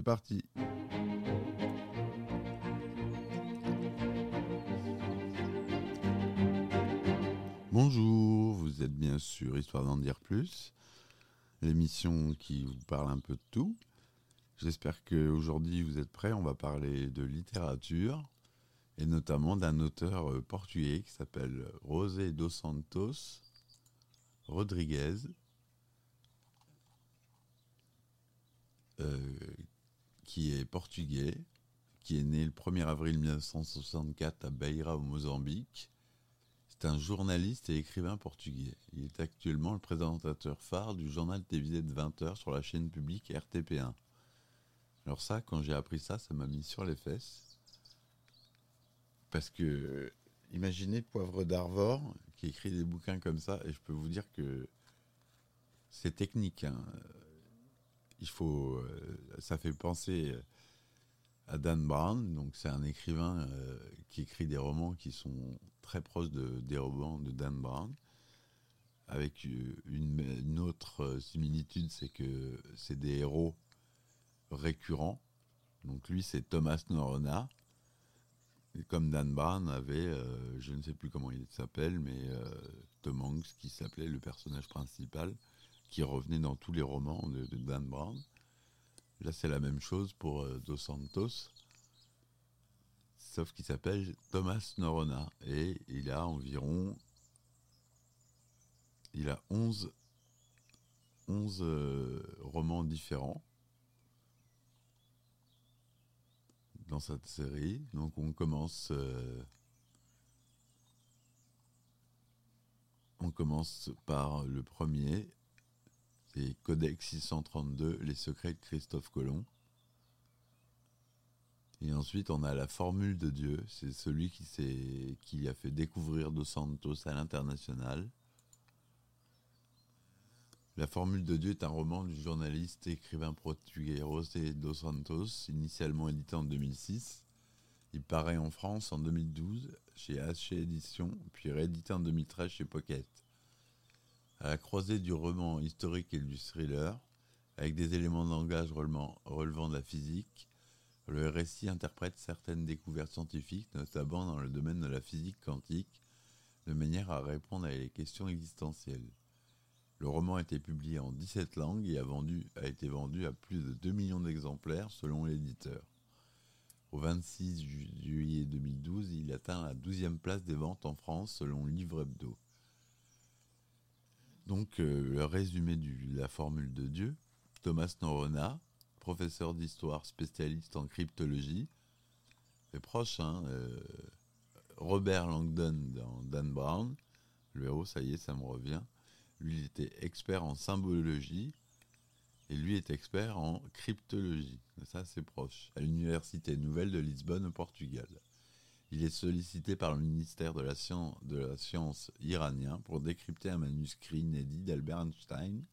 C'est parti. Bonjour, vous êtes bien sûr Histoire d'en dire plus, l'émission qui vous parle un peu de tout. J'espère qu'aujourd'hui vous êtes prêts, on va parler de littérature et notamment d'un auteur euh, portugais qui s'appelle José dos Santos Rodriguez, euh, qui est portugais, qui est né le 1er avril 1964 à Beira au Mozambique. C'est un journaliste et écrivain portugais. Il est actuellement le présentateur phare du journal télévisé de 20h sur la chaîne publique RTP1. Alors ça, quand j'ai appris ça, ça m'a mis sur les fesses. Parce que, imaginez Poivre d'Arvor qui écrit des bouquins comme ça, et je peux vous dire que c'est technique. Hein. Il faut, euh, ça fait penser à Dan Brown, donc c'est un écrivain euh, qui écrit des romans qui sont très proches de, des romans de Dan Brown, avec une, une autre similitude, c'est que c'est des héros récurrents. Donc lui, c'est Thomas Norona, comme Dan Brown avait, euh, je ne sais plus comment il s'appelle, mais euh, Tom Hanks qui s'appelait le personnage principal, qui revenait dans tous les romans de, Dan Brown. Là, c'est la même chose pour euh, Dos Santos, sauf qu'il s'appelle Thomas Norona et il a environ, il a 11, 11 romans différents dans cette série. Donc on commence, euh, on commence par le premier, c'est Codex 632, les secrets de Christophe Colomb. Et ensuite, on a la formule de Dieu. C'est celui qui, qui a fait découvrir Dos Santos à l'international. La Formule de Dieu est un roman du journaliste et écrivain portugais José dos Santos, initialement édité en 2006. Il paraît en France en 2012 chez Haché Éditions, puis réédité en 2013 chez Pocket. À la croisée du roman historique et du thriller, avec des éléments de langage relevant, de la physique, le récit interprète certaines découvertes scientifiques, notamment dans le domaine de la physique quantique, de manière à répondre à des questions existentielles. Le roman a été publié en 17 langues et a été vendu à plus de 2 millions d'exemplaires selon l'éditeur. Au 26 juillet 2012, il atteint la 12e place des ventes en France selon Livre Hebdo. Donc, euh, le résumé de la formule de Dieu. Thomas Norona, professeur d'histoire spécialiste en cryptologie, est proche, hein, euh, Robert Langdon dans Dan Brown, le héros, ça y est, ça me revient. Lui, il était expert en symbologie et lui est expert en cryptologie. Ça, c'est proche. À l'Université Nouvelle de Lisbonne, au Portugal. Il est sollicité par le ministère de la, Science, iranien pour décrypter un manuscrit inédit d'Albert Einstein.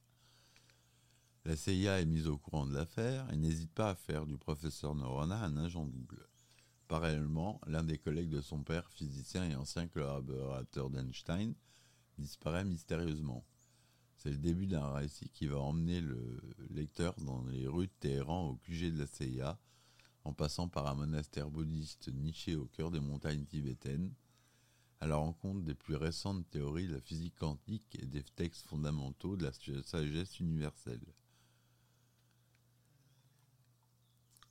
La CIA est mise au courant de l'affaire et n'hésite pas à faire du professeur Norona un agent double. Parallèlement, l'un des collègues de son père, physicien et ancien collaborateur d'Einstein, disparaît mystérieusement. C'est le début d'un récit qui va emmener le lecteur dans les rues de Téhéran au QG de la CIA, en passant par un monastère bouddhiste niché au cœur des montagnes tibétaines, à la rencontre des plus récentes théories de la physique quantique et des textes fondamentaux de la sagesse universelle.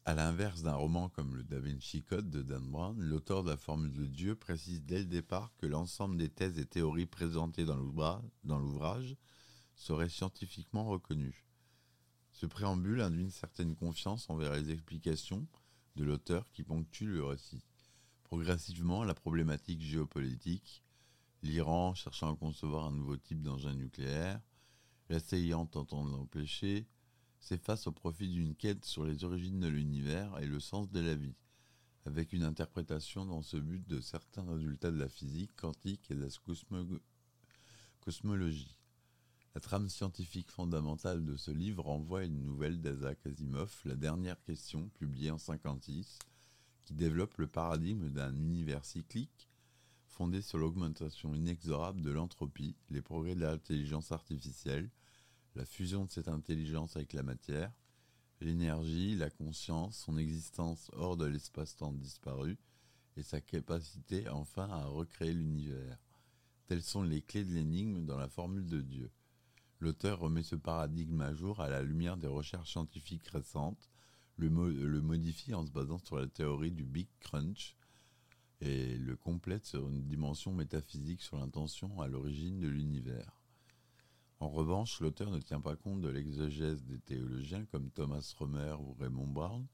À l'inverse d'un roman comme le Da Vinci Code de Dan Brown, l'auteur de la Formule de Dieu précise dès le départ que l'ensemble des thèses et théories présentées dans l'ouvrage serait scientifiquement reconnu. Ce préambule induit une certaine confiance envers les explications de l'auteur qui ponctue le récit. Progressivement, la problématique géopolitique, l'Iran cherchant à concevoir un nouveau type d'engin nucléaire, la CIA tentant de l'empêcher, s'efface au profit d'une quête sur les origines de l'univers et le sens de la vie, avec une interprétation dans ce but de certains résultats de la physique quantique et de la cosmologie. La trame scientifique fondamentale de ce livre renvoie à une nouvelle d'Isaac Asimov, La dernière question, publiée en 1956, qui développe le paradigme d'un univers cyclique fondé sur l'augmentation inexorable de l'entropie, les progrès de l'intelligence artificielle, la fusion de cette intelligence avec la matière, l'énergie, la conscience, son existence hors de l'espace-temps disparu et sa capacité enfin à recréer l'univers. Telles sont les clés de l'énigme dans la formule de Dieu. L'auteur remet ce paradigme à jour à la lumière des recherches scientifiques récentes, le, modifie en se basant sur la théorie du Big Crunch et le complète sur une dimension métaphysique sur l'intention à l'origine de l'univers. En revanche, l'auteur ne tient pas compte de l'exégèse des théologiens comme Thomas Romer ou Raymond Brown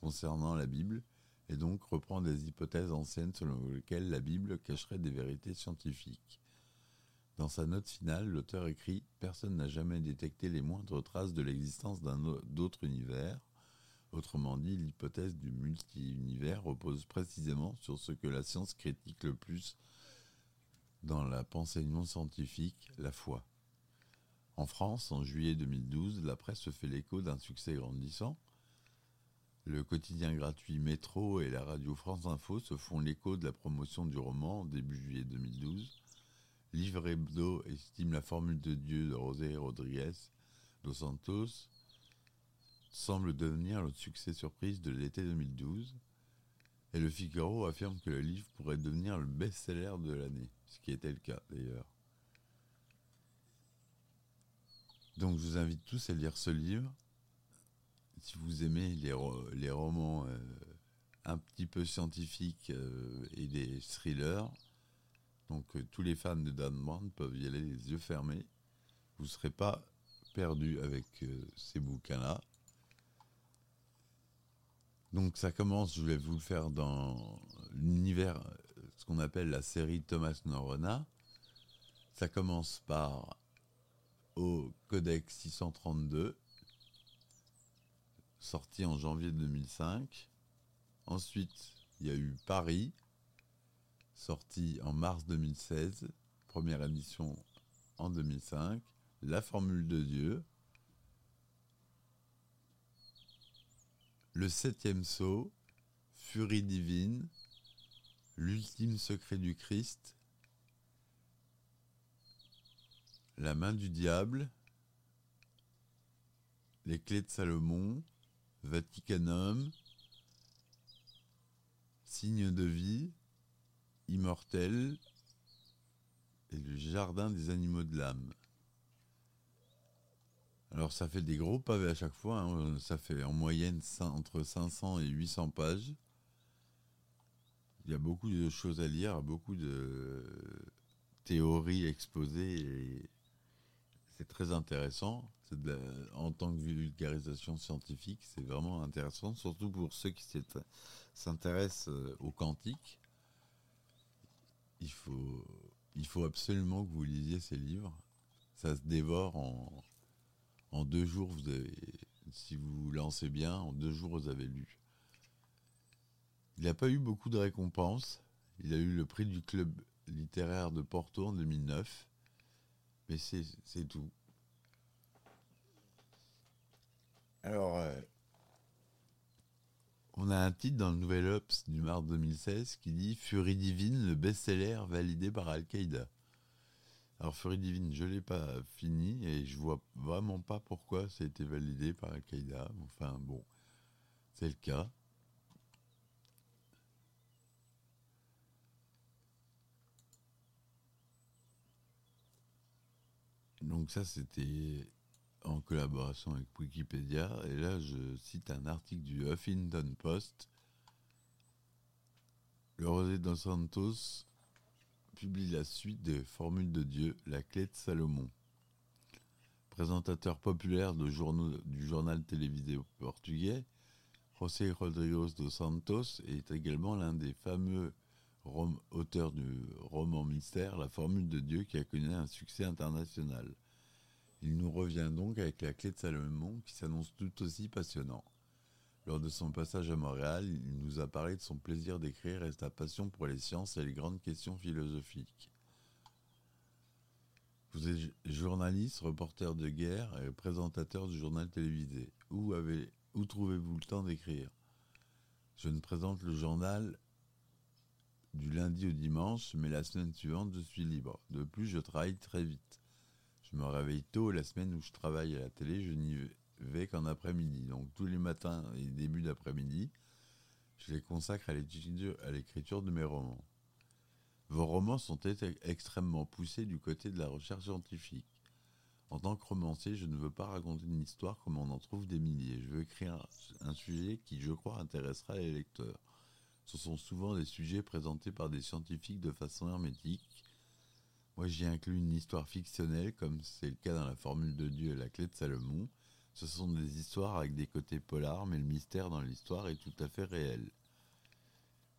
concernant la Bible, et donc reprend des hypothèses anciennes selon lesquelles la Bible cacherait des vérités scientifiques. Dans sa note finale, l'auteur écrit Personne n'a jamais détecté les moindres traces de l'existence d'un autre univers. Autrement dit, l'hypothèse du multi-univers repose précisément sur ce que la science critique le plus dans la pensée non scientifique, la foi. En France, en juillet 2012, la presse se fait l'écho d'un succès grandissant. Le quotidien gratuit Métro et la radio France Info se font l'écho de la promotion du roman début juillet 2012. Livre Hebdo estime la formule de Dieu de José Rodriguez dos Santos semble devenir le succès surprise de l'été 2012. Et le Figaro affirme que le livre pourrait devenir le best-seller de l'année, ce qui était le cas d'ailleurs. Donc je vous invite tous à lire ce livre. Si vous aimez les, romans euh, un petit peu scientifiques euh, et des thrillers, donc euh, tous les fans de Dan Brown peuvent y aller les yeux fermés. Vous ne serez pas perdu avec ces bouquins-là. Donc ça commence, je vais vous le faire dans l'univers, ce qu'on appelle la série Thomas Norona. Ça commence par au Codex 632, sorti en janvier 2005. Ensuite, il y a eu Paris, sorti en mars 2016, première édition en 2005. La Formule de Dieu. Le septième sceau, Furie divine, l'ultime secret du Christ, La main du diable, Les clés de Salomon, Vaticanum, Signe de vie, Immortel et le Jardin des animaux de l'âme. Alors ça fait des gros pavés à chaque fois, hein. ça fait en moyenne entre 500 et 800 pages. Il y a beaucoup de choses à lire, beaucoup de théories exposées c'est très intéressant. en tant que vulgarisation scientifique, c'est vraiment intéressant, surtout pour ceux qui s'intéressent euh, au quantique. Il faut, il faut absolument que vous lisiez ces livres. Ça se dévore en, en deux jours. Vous avez, si vous vous lancez bien, en deux jours, vous avez lu. Il n'a pas eu beaucoup de récompenses. Il a eu le prix du club littéraire de Porto en 2009. Mais c'est tout. Alors, euh, on a un titre dans le Nouvel Ops du mars 2016 qui dit Furie divine, le best-seller validé par Al-Qaïda. Alors, Furie divine, je ne l'ai pas fini et je vois vraiment pas pourquoi ça a été validé par Al-Qaïda. Enfin, bon, c'est le cas. Donc ça, c'était en collaboration avec Wikipédia. Et là, je cite un article du Huffington Post. Le Rosé dos Santos publie la suite des Formules de Dieu, la clé de Salomon. Présentateur populaire de journaux, du journal télévisé portugais, José Rodrigues dos Santos est également l'un des fameux auteurs du roman mystère La Formule de Dieu qui a connu un succès international. Il nous revient donc avec la clé de Salomon qui s'annonce tout aussi passionnant. Lors de son passage à Montréal, il nous a parlé de son plaisir d'écrire et sa passion pour les sciences et les grandes questions philosophiques. Vous êtes journaliste, reporter de guerre et présentateur du journal télévisé. Où, où trouvez-vous le temps d'écrire? Je ne présente le journal du lundi au dimanche, mais la semaine suivante, je suis libre. De plus, je travaille très vite. Je me réveille tôt la semaine où je travaille à la télé, je n'y vais qu'en après-midi. Donc tous les matins et début d'après-midi, je les consacre à l'écriture de mes romans. Vos romans sont extrêmement poussés du côté de la recherche scientifique. En tant que romancier, je ne veux pas raconter une histoire comme on en trouve des milliers. Je veux écrire un sujet qui, je crois, intéressera les lecteurs. Ce sont souvent des sujets présentés par des scientifiques de façon hermétique. Moi, j'y inclus une histoire fictionnelle, comme c'est le cas dans la Formule de Dieu et la Clé de Salomon. Ce sont des histoires avec des côtés polars, mais le mystère dans l'histoire est tout à fait réel.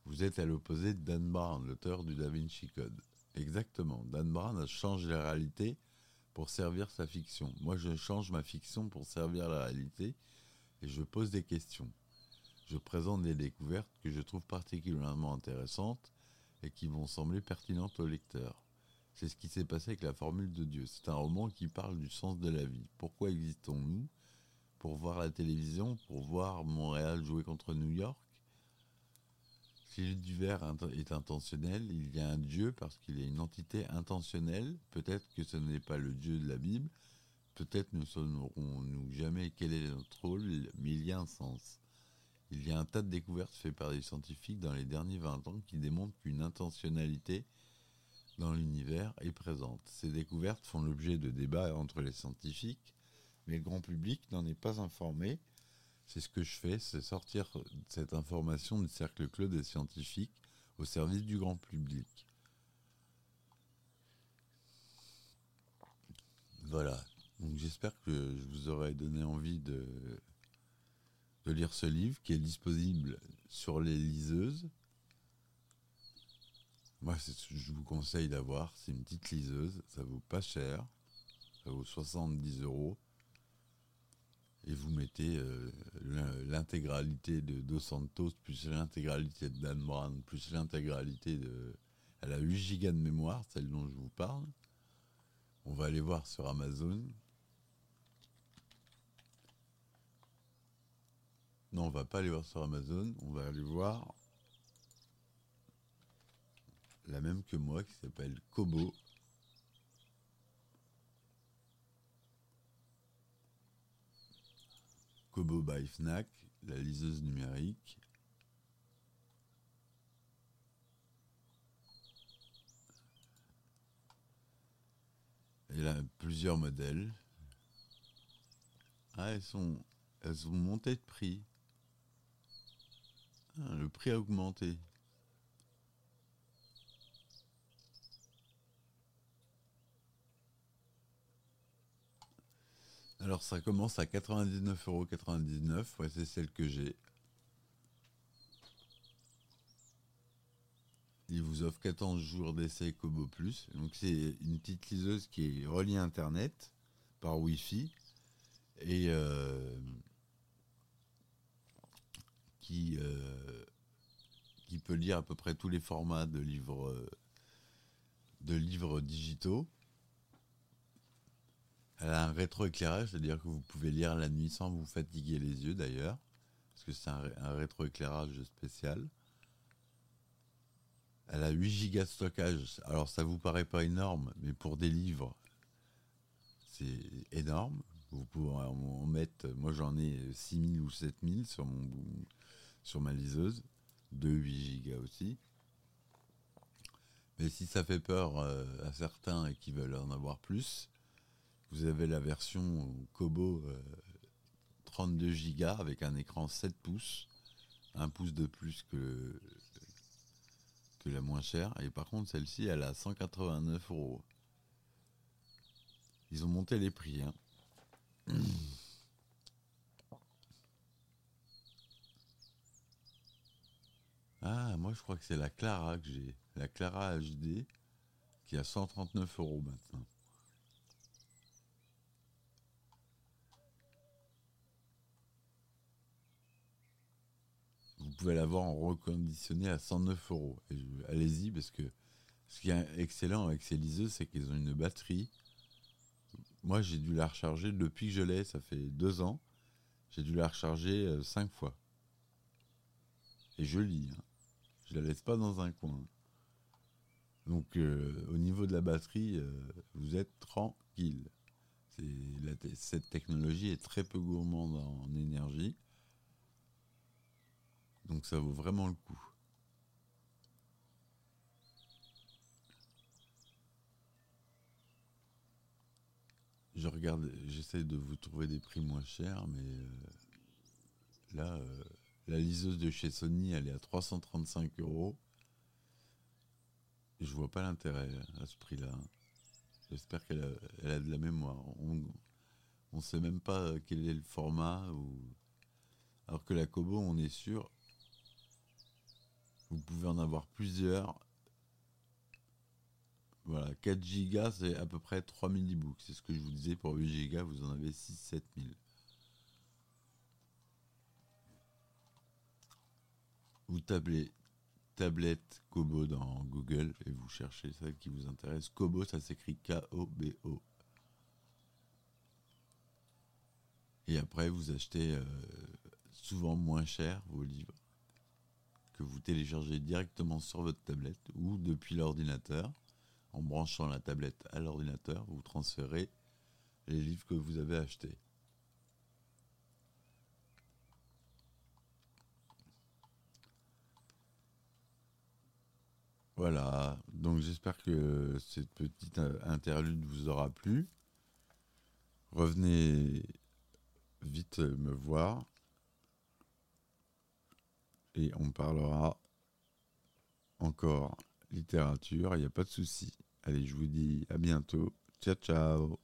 Vous êtes à l'opposé de Dan Brown, l'auteur du Da Vinci Code. Exactement. Dan Brown a changé la réalité pour servir sa fiction. Moi, je change ma fiction pour servir la réalité et je pose des questions. Je présente des découvertes que je trouve particulièrement intéressantes et qui vont sembler pertinentes au lecteur. C'est ce qui s'est passé avec la formule de Dieu. C'est un roman qui parle du sens de la vie. Pourquoi existons-nous Pour voir la télévision Pour voir Montréal jouer contre New York? Si l'univers est intentionnel, il y a un Dieu parce qu'il est une entité intentionnelle. Peut-être que ce n'est pas le Dieu de la Bible. Peut-être ne saurons-nous jamais quel est notre rôle, mais il y a un sens. Il y a un tas de découvertes faites par des scientifiques dans les derniers 20 ans qui démontrent qu'une intentionnalité dans l'univers est présente. Ces découvertes font l'objet de débats entre les scientifiques, mais le grand public n'en est pas informé c'est ce que je fais, c'est sortir cette information du cercle clos des scientifiques au service du grand public. Voilà. Donc j'espère que je vous aurai donné envie de, de lire ce livre qui est disponible sur les liseuses. Moi, ce que je vous conseille d'avoir. C'est une petite liseuse. Ça vaut pas cher. Ça vaut 70 euros et vous mettez euh, l'intégralité de Dos Santos, plus l'intégralité de Dan Brown, plus l'intégralité de. Elle a 8 gigas de mémoire, celle dont je vous parle. On va aller voir sur Amazon. Non, on va pas aller voir sur Amazon, on va aller voir la même que moi qui s'appelle Kobo. Kobo by Fnac, la liseuse numérique. Elle a plusieurs modèles. Ah, elles sont, elles ont monté de prix. Ah, le prix a augmenté. Alors ça commence à 99,99€, ouais, c'est celle que j'ai. Il vous offre 14 jours d'essai Kobo Plus. Donc c'est une petite liseuse qui est reliée à Internet par Wi-Fi et euh, qui, euh, qui peut lire à peu près tous les formats de livres, de livres digitaux. Elle a un rétroéclairage, c'est-à-dire que vous pouvez lire la nuit sans vous fatiguer les yeux d'ailleurs, parce que c'est un, rétroéclairage spécial. Elle a 8 gigas de stockage. Alors ça vous paraît pas énorme, mais pour des livres, c'est énorme. Vous pouvez en mettre, moi j'en ai 6000 ou 7000 sur, mon, sur ma liseuse, de 8 gigas aussi. Mais si ça fait peur euh, à certains et qui veulent en avoir plus, vous avez la version Kobo 32 Go avec un écran 7 pouces, un pouce de plus que, que la moins chère. Et par contre, celle-ci, elle a 189 euros. Ils ont monté les prix. Hein. Ah, moi je crois que c'est la Clara que j'ai. La Clara HD qui a 139 euros maintenant. Pouvez l'avoir en reconditionné à 109 euros. Allez-y, parce que ce qui est excellent avec ces liseuses, c'est qu'ils ont une batterie. Moi, j'ai dû la recharger depuis que je l'ai, ça fait deux ans. J'ai dû la recharger euh, cinq fois. Et je lis. Hein. Je la laisse pas dans un coin. Donc, euh, au niveau de la batterie, euh, vous êtes tranquille. cette technologie est très peu gourmande en énergie. Donc ça vaut vraiment le coup. Je regarde, j'essaie de vous trouver des prix moins chers, mais euh, là, euh, la liseuse de chez Sony, elle est à 335 euros. Je vois pas l'intérêt à ce prix-là. J'espère qu'elle a, de la mémoire. On ne sait même pas quel est le format. Ou... Alors que la Kobo, on est sûr, vous pouvez en avoir plusieurs voilà, 4 Go, c'est à peu près 3000 e-books. C'est ce que je vous disais, pour 8 Go, vous en avez 6-7 000. Vous tablez tablette Kobo dans Google et vous cherchez celle qui vous intéresse. Kobo, ça s'écrit K-O-B-O. Et après, vous achetez euh, souvent moins cher vos livres que vous téléchargez directement sur votre tablette ou depuis l'ordinateur en branchant la tablette à l'ordinateur, vous transférez les livres que vous avez achetés. Voilà, donc j'espère que cette petite interlude vous aura plu. Revenez vite me voir et on parlera encore littérature, il n'y a pas de souci. Allez, je vous dis à bientôt. Ciao, ciao.